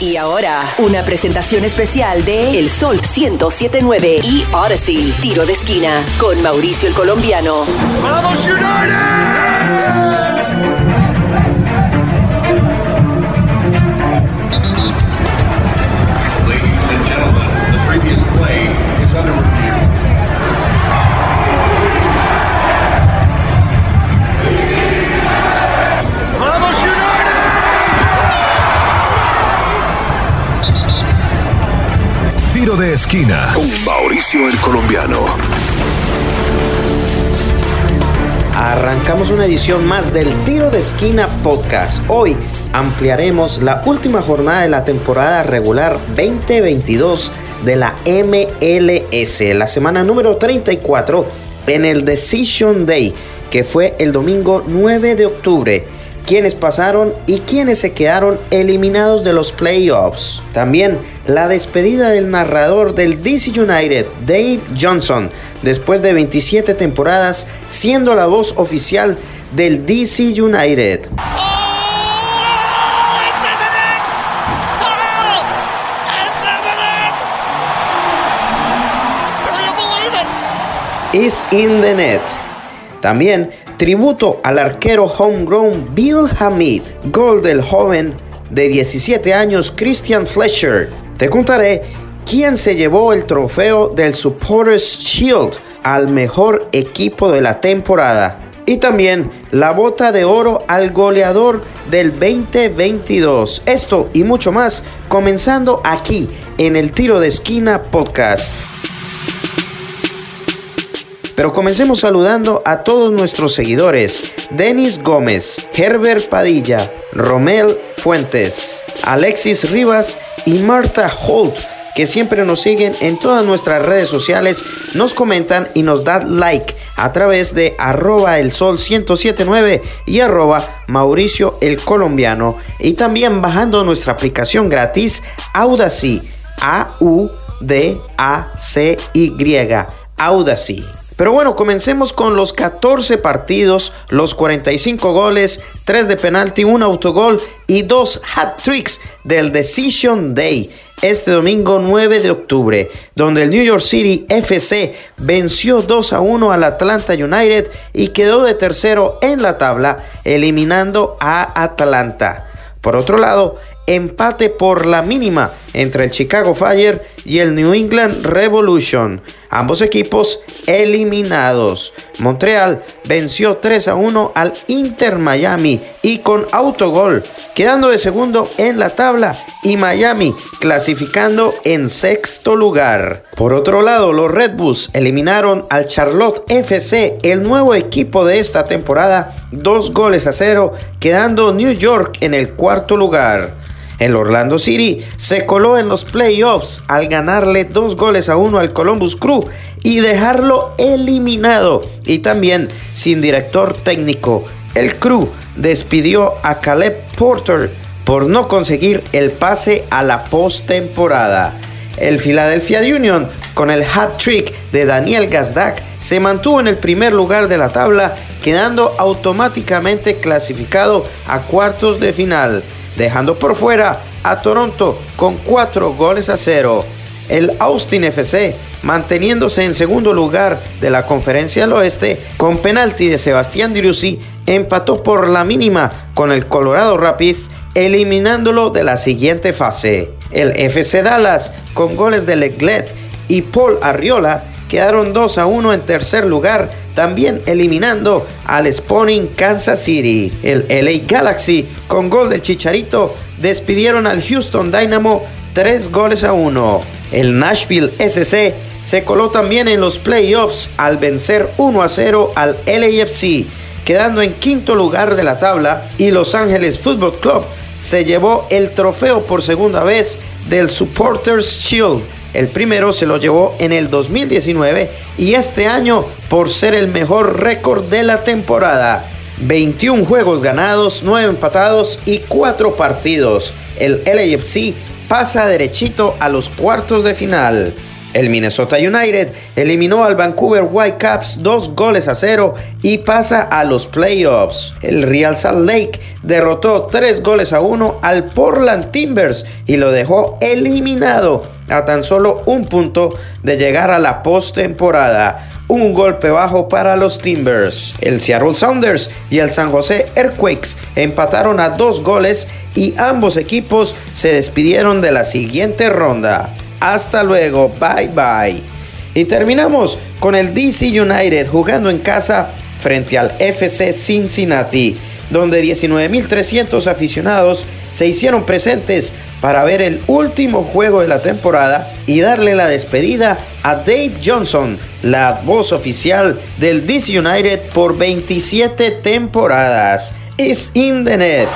Y ahora, una presentación especial de El Sol 1079 y Odyssey, tiro de esquina, con Mauricio el Colombiano. ¡Vamos, United! Tiro de esquina con Mauricio el Colombiano. Arrancamos una edición más del Tiro de Esquina Podcast. Hoy ampliaremos la última jornada de la temporada regular 2022 de la MLS, la semana número 34 en el Decision Day, que fue el domingo 9 de octubre quienes pasaron y quienes se quedaron eliminados de los playoffs. También la despedida del narrador del DC United, Dave Johnson, después de 27 temporadas siendo la voz oficial del DC United. Oh! Is in the net. También tributo al arquero homegrown Bill Hamid, gol del joven de 17 años Christian Fletcher. Te contaré quién se llevó el trofeo del Supporters Shield al mejor equipo de la temporada. Y también la bota de oro al goleador del 2022. Esto y mucho más comenzando aquí en el Tiro de Esquina Podcast. Pero comencemos saludando a todos nuestros seguidores. Denis Gómez, Herbert Padilla, Romel Fuentes, Alexis Rivas y Marta Holt, que siempre nos siguen en todas nuestras redes sociales, nos comentan y nos dan like a través de arroba el sol 1079 y arroba Mauricio el colombiano y también bajando nuestra aplicación gratis Audacy A U D A C Y Audacy. Pero bueno, comencemos con los 14 partidos, los 45 goles, 3 de penalti, un autogol y 2 hat-tricks del Decision Day este domingo 9 de octubre, donde el New York City FC venció 2 a 1 al Atlanta United y quedó de tercero en la tabla, eliminando a Atlanta. Por otro lado, empate por la mínima entre el Chicago Fire y el New England Revolution. Ambos equipos eliminados. Montreal venció 3 a 1 al Inter Miami y con autogol, quedando de segundo en la tabla y Miami clasificando en sexto lugar. Por otro lado, los Red Bulls eliminaron al Charlotte FC, el nuevo equipo de esta temporada, dos goles a cero, quedando New York en el cuarto lugar. El Orlando City se coló en los playoffs al ganarle dos goles a uno al Columbus Crew y dejarlo eliminado y también sin director técnico. El Crew despidió a Caleb Porter por no conseguir el pase a la postemporada. El Philadelphia Union, con el hat trick de Daniel Gazdak, se mantuvo en el primer lugar de la tabla, quedando automáticamente clasificado a cuartos de final dejando por fuera a Toronto con 4 goles a 0. El Austin FC, manteniéndose en segundo lugar de la conferencia del oeste, con penalti de Sebastián Driussi, empató por la mínima con el Colorado Rapids, eliminándolo de la siguiente fase. El FC Dallas, con goles de Leglet y Paul Arriola, quedaron 2 a 1 en tercer lugar, también eliminando al Spawning Kansas City. El LA Galaxy, con gol del Chicharito, despidieron al Houston Dynamo 3 goles a 1. El Nashville SC se coló también en los playoffs al vencer 1 a 0 al LAFC, quedando en quinto lugar de la tabla y Los Ángeles Football Club se llevó el trofeo por segunda vez del Supporters Shield el primero se lo llevó en el 2019 y este año por ser el mejor récord de la temporada. 21 juegos ganados, 9 empatados y 4 partidos. El LAFC pasa derechito a los cuartos de final. El Minnesota United eliminó al Vancouver Whitecaps dos goles a cero y pasa a los playoffs. El Real Salt Lake derrotó tres goles a uno al Portland Timbers y lo dejó eliminado a tan solo un punto de llegar a la postemporada. Un golpe bajo para los Timbers. El Seattle Sounders y el San José Earthquakes empataron a dos goles y ambos equipos se despidieron de la siguiente ronda. Hasta luego, bye bye. Y terminamos con el DC United jugando en casa frente al FC Cincinnati, donde 19.300 aficionados se hicieron presentes para ver el último juego de la temporada y darle la despedida a Dave Johnson, la voz oficial del DC United por 27 temporadas. Is in the net.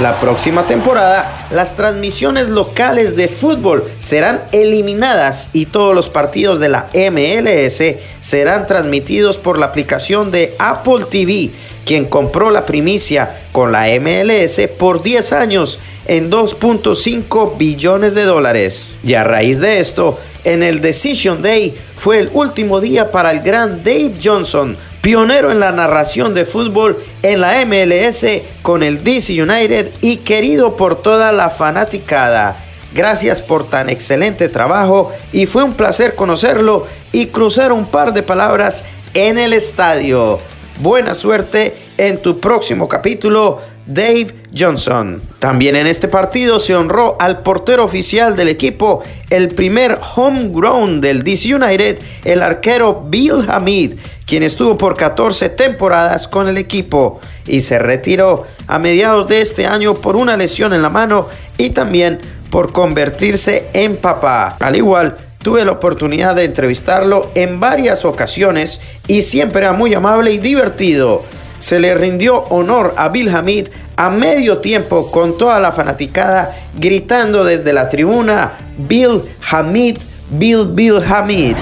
La próxima temporada, las transmisiones locales de fútbol serán eliminadas y todos los partidos de la MLS serán transmitidos por la aplicación de Apple TV, quien compró la primicia con la MLS por 10 años en 2.5 billones de dólares. Y a raíz de esto, en el Decision Day fue el último día para el gran Dave Johnson, pionero en la narración de fútbol en la MLS con el DC United y querido por toda la fanaticada. Gracias por tan excelente trabajo y fue un placer conocerlo y cruzar un par de palabras en el estadio. Buena suerte en tu próximo capítulo, Dave Johnson. También en este partido se honró al portero oficial del equipo, el primer homegrown del DC United, el arquero Bill Hamid, quien estuvo por 14 temporadas con el equipo y se retiró a mediados de este año por una lesión en la mano y también por convertirse en papá. Al igual, tuve la oportunidad de entrevistarlo en varias ocasiones y siempre era muy amable y divertido. Se le rindió honor a Bill Hamid a medio tiempo con toda la fanaticada gritando desde la tribuna Bill Hamid, Bill Bill Hamid.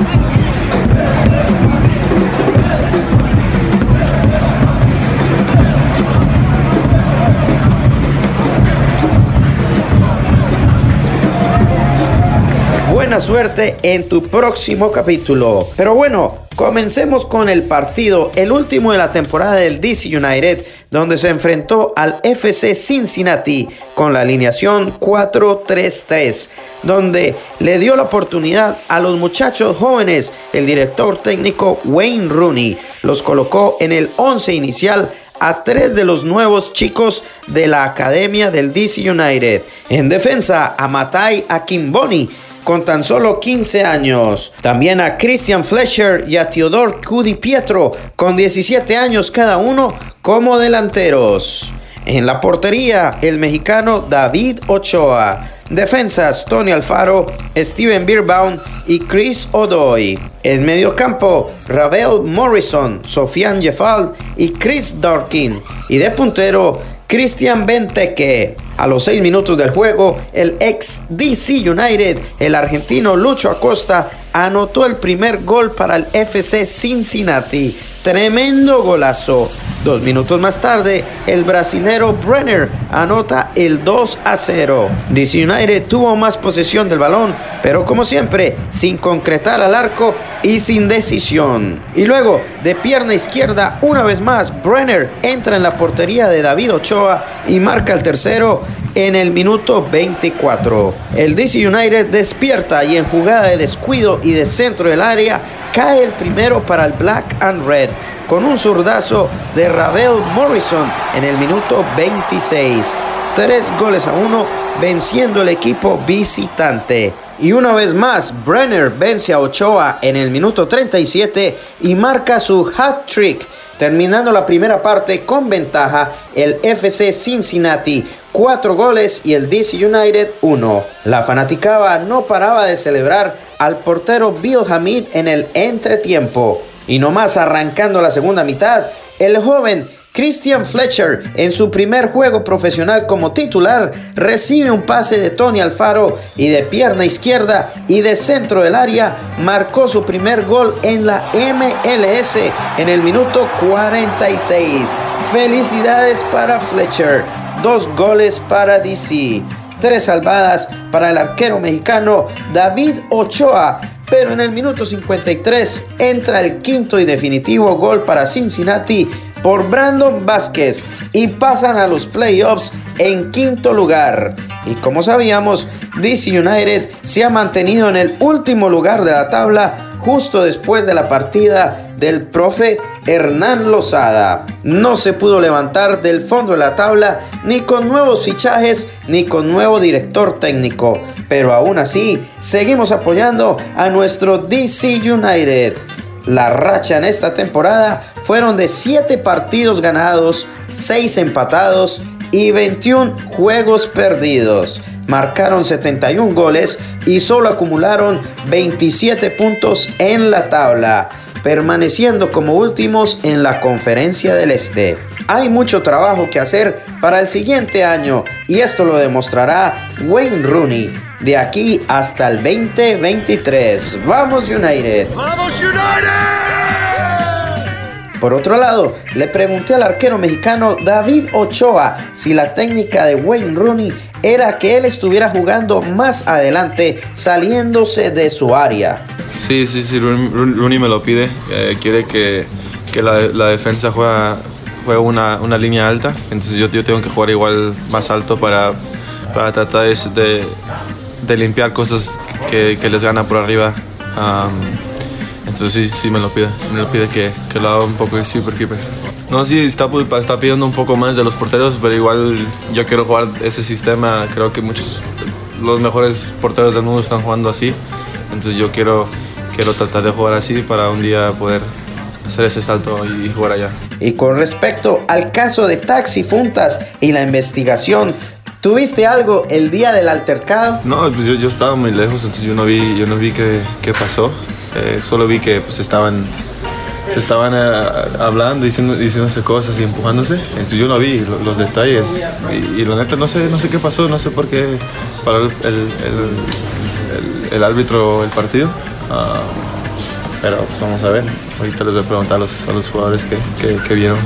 Buena suerte en tu próximo capítulo. Pero bueno, comencemos con el partido, el último de la temporada del DC United, donde se enfrentó al FC Cincinnati con la alineación 4-3-3, donde le dio la oportunidad a los muchachos jóvenes, el director técnico Wayne Rooney los colocó en el 11 inicial a tres de los nuevos chicos de la academia del DC United. En defensa, a Matai Akimboni con tan solo 15 años. También a Christian Fletcher y a Theodore Cudi Pietro con 17 años cada uno como delanteros. En la portería, el mexicano David Ochoa. Defensas, Tony Alfaro, Steven Beerbaum y Chris Odoy. En medio campo, Ravel Morrison, Sofian Jeffal y Chris Darkin. Y de puntero, Christian Benteke. A los seis minutos del juego, el ex DC United, el argentino Lucho Acosta, anotó el primer gol para el FC Cincinnati. Tremendo golazo. Dos minutos más tarde, el brasilero Brenner anota el 2 a 0. DC United tuvo más posesión del balón, pero como siempre, sin concretar al arco y sin decisión. Y luego, de pierna izquierda, una vez más, Brenner entra en la portería de David Ochoa y marca el tercero en el minuto 24. El DC United despierta y en jugada de descuido y de centro del área cae el primero para el Black and Red con un zurdazo de Ravel Morrison en el minuto 26. Tres goles a uno, venciendo el equipo visitante. Y una vez más, Brenner vence a Ochoa en el minuto 37 y marca su hat trick, terminando la primera parte con ventaja el FC Cincinnati, cuatro goles y el DC United uno. La fanaticada no paraba de celebrar al portero Bill Hamid en el entretiempo. Y nomás arrancando la segunda mitad, el joven Christian Fletcher, en su primer juego profesional como titular, recibe un pase de Tony Alfaro y de pierna izquierda y de centro del área marcó su primer gol en la MLS en el minuto 46. Felicidades para Fletcher, dos goles para DC, tres salvadas para el arquero mexicano David Ochoa pero en el minuto 53 entra el quinto y definitivo gol para Cincinnati por Brandon Vázquez y pasan a los playoffs en quinto lugar. Y como sabíamos, DC United se ha mantenido en el último lugar de la tabla justo después de la partida del profe Hernán Lozada. No se pudo levantar del fondo de la tabla ni con nuevos fichajes ni con nuevo director técnico, pero aún así seguimos apoyando a nuestro DC United. La racha en esta temporada fueron de 7 partidos ganados, 6 empatados y 21 juegos perdidos. Marcaron 71 goles y solo acumularon 27 puntos en la tabla, permaneciendo como últimos en la conferencia del Este. Hay mucho trabajo que hacer para el siguiente año y esto lo demostrará Wayne Rooney de aquí hasta el 2023. ¡Vamos United! ¡Vamos United! Por otro lado, le pregunté al arquero mexicano David Ochoa si la técnica de Wayne Rooney era que él estuviera jugando más adelante, saliéndose de su área. Sí, sí, sí, Rooney me lo pide. Eh, quiere que, que la, defensa juega, juega una, una, línea alta, entonces yo, yo, tengo que jugar igual más alto para, para tratar de, de limpiar cosas que, que, les gana por arriba. Entonces sí, sí me lo pide, me lo pide que, que lo haga un poco de super keeper. No, sí, está, está pidiendo un poco más de los porteros, pero igual yo quiero jugar ese sistema. Creo que muchos, los mejores porteros del mundo están jugando así. Entonces yo quiero, quiero tratar de jugar así para un día poder hacer ese salto y jugar allá. Y con respecto al caso de Taxi Funtas y la investigación, ¿tuviste algo el día del altercado? No, pues yo, yo estaba muy lejos, entonces yo no vi, yo no vi qué, qué pasó. Eh, solo vi que pues, estaban, se estaban eh, hablando, diciendo, diciéndose cosas y empujándose. Entonces yo no vi los detalles y, y, la neta no sé, no sé qué pasó, no sé por qué paró el, el, el, árbitro el partido. Ah, pero vamos a ver. Ahorita les voy a preguntar a los, a los jugadores que, que vieron.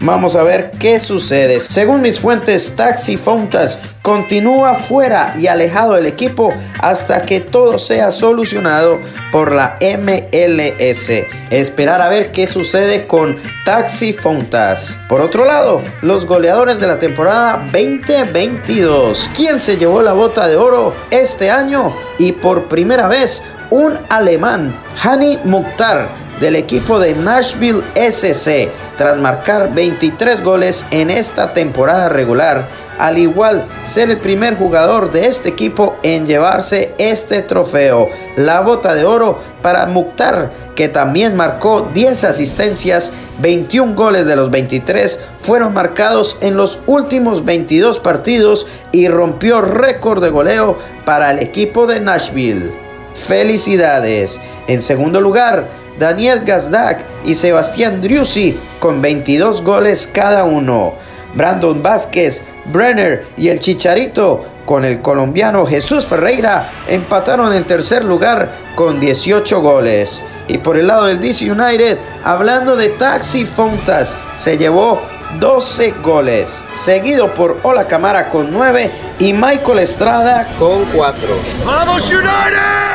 Vamos a ver qué sucede. Según mis fuentes, Taxi Fontas continúa fuera y alejado del equipo hasta que todo sea solucionado por la MLS. Esperar a ver qué sucede con Taxi Fontas. Por otro lado, los goleadores de la temporada 2022. ¿Quién se llevó la bota de oro este año? Y por primera vez, un alemán, Hani Mukhtar del equipo de Nashville SC tras marcar 23 goles en esta temporada regular, al igual ser el primer jugador de este equipo en llevarse este trofeo, la bota de oro para Mukhtar, que también marcó 10 asistencias, 21 goles de los 23 fueron marcados en los últimos 22 partidos y rompió récord de goleo para el equipo de Nashville. Felicidades. En segundo lugar, Daniel Gazdak y Sebastián Driussi con 22 goles cada uno. Brandon Vázquez, Brenner y el Chicharito con el colombiano Jesús Ferreira empataron en tercer lugar con 18 goles. Y por el lado del DC United, hablando de Taxi Fontas, se llevó 12 goles, seguido por Ola Camara con 9 y Michael Estrada con 4. ¡Vamos United!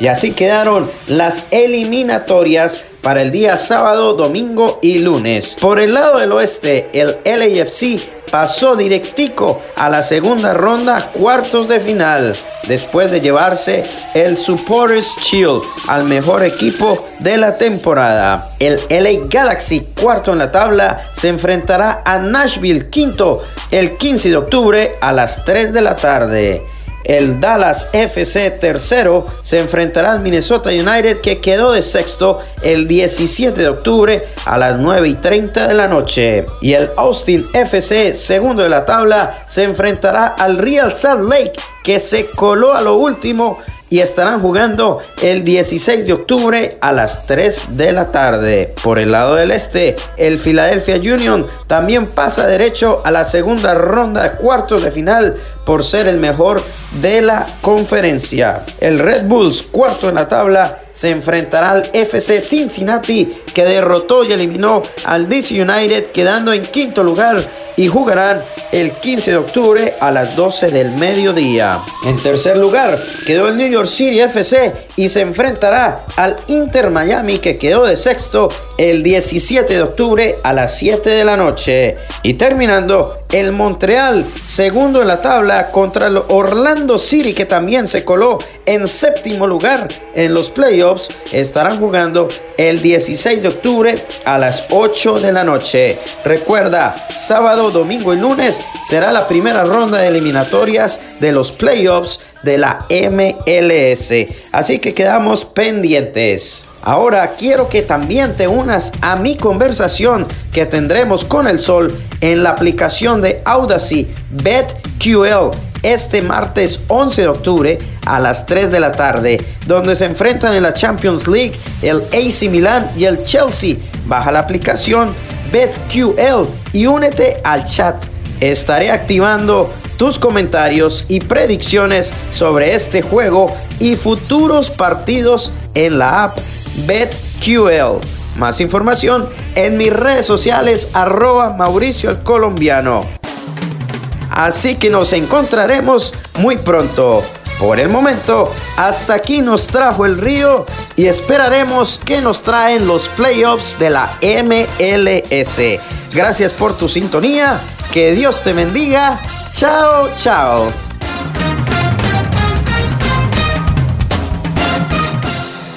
Y así quedaron las eliminatorias para el día sábado, domingo y lunes. Por el lado del oeste, el LAFC pasó directico a la segunda ronda, cuartos de final, después de llevarse el Supporters Shield al mejor equipo de la temporada. El LA Galaxy, cuarto en la tabla, se enfrentará a Nashville, quinto, el 15 de octubre a las 3 de la tarde. El Dallas FC tercero se enfrentará al Minnesota United que quedó de sexto el 17 de octubre a las 9 y 30 de la noche. Y el Austin FC segundo de la tabla se enfrentará al Real Salt Lake que se coló a lo último y estarán jugando el 16 de octubre a las 3 de la tarde. Por el lado del este, el Philadelphia Union también pasa derecho a la segunda ronda de cuartos de final por ser el mejor de la conferencia. El Red Bulls, cuarto en la tabla, se enfrentará al FC Cincinnati que derrotó y eliminó al DC United quedando en quinto lugar y jugarán el 15 de octubre a las 12 del mediodía. En tercer lugar quedó el New York City FC y se enfrentará al Inter Miami que quedó de sexto el 17 de octubre a las 7 de la noche. Y terminando, el Montreal, segundo en la tabla contra el Orlando City que también se coló en séptimo lugar en los playoffs, estarán jugando el 16 de octubre a las 8 de la noche. Recuerda, sábado, domingo y lunes será la primera ronda de eliminatorias de los playoffs de la MLS. Así que quedamos pendientes. Ahora quiero que también te unas a mi conversación que tendremos con el sol en la aplicación de Audacy BetQL este martes 11 de octubre a las 3 de la tarde, donde se enfrentan en la Champions League el AC Milan y el Chelsea. Baja la aplicación BetQL y únete al chat. Estaré activando tus comentarios y predicciones sobre este juego y futuros partidos en la app BetQL. Más información en mis redes sociales arroba Mauricio el Colombiano. Así que nos encontraremos muy pronto. Por el momento, hasta aquí nos trajo el río y esperaremos que nos traen los playoffs de la MLS. Gracias por tu sintonía, que Dios te bendiga. Chao, chao.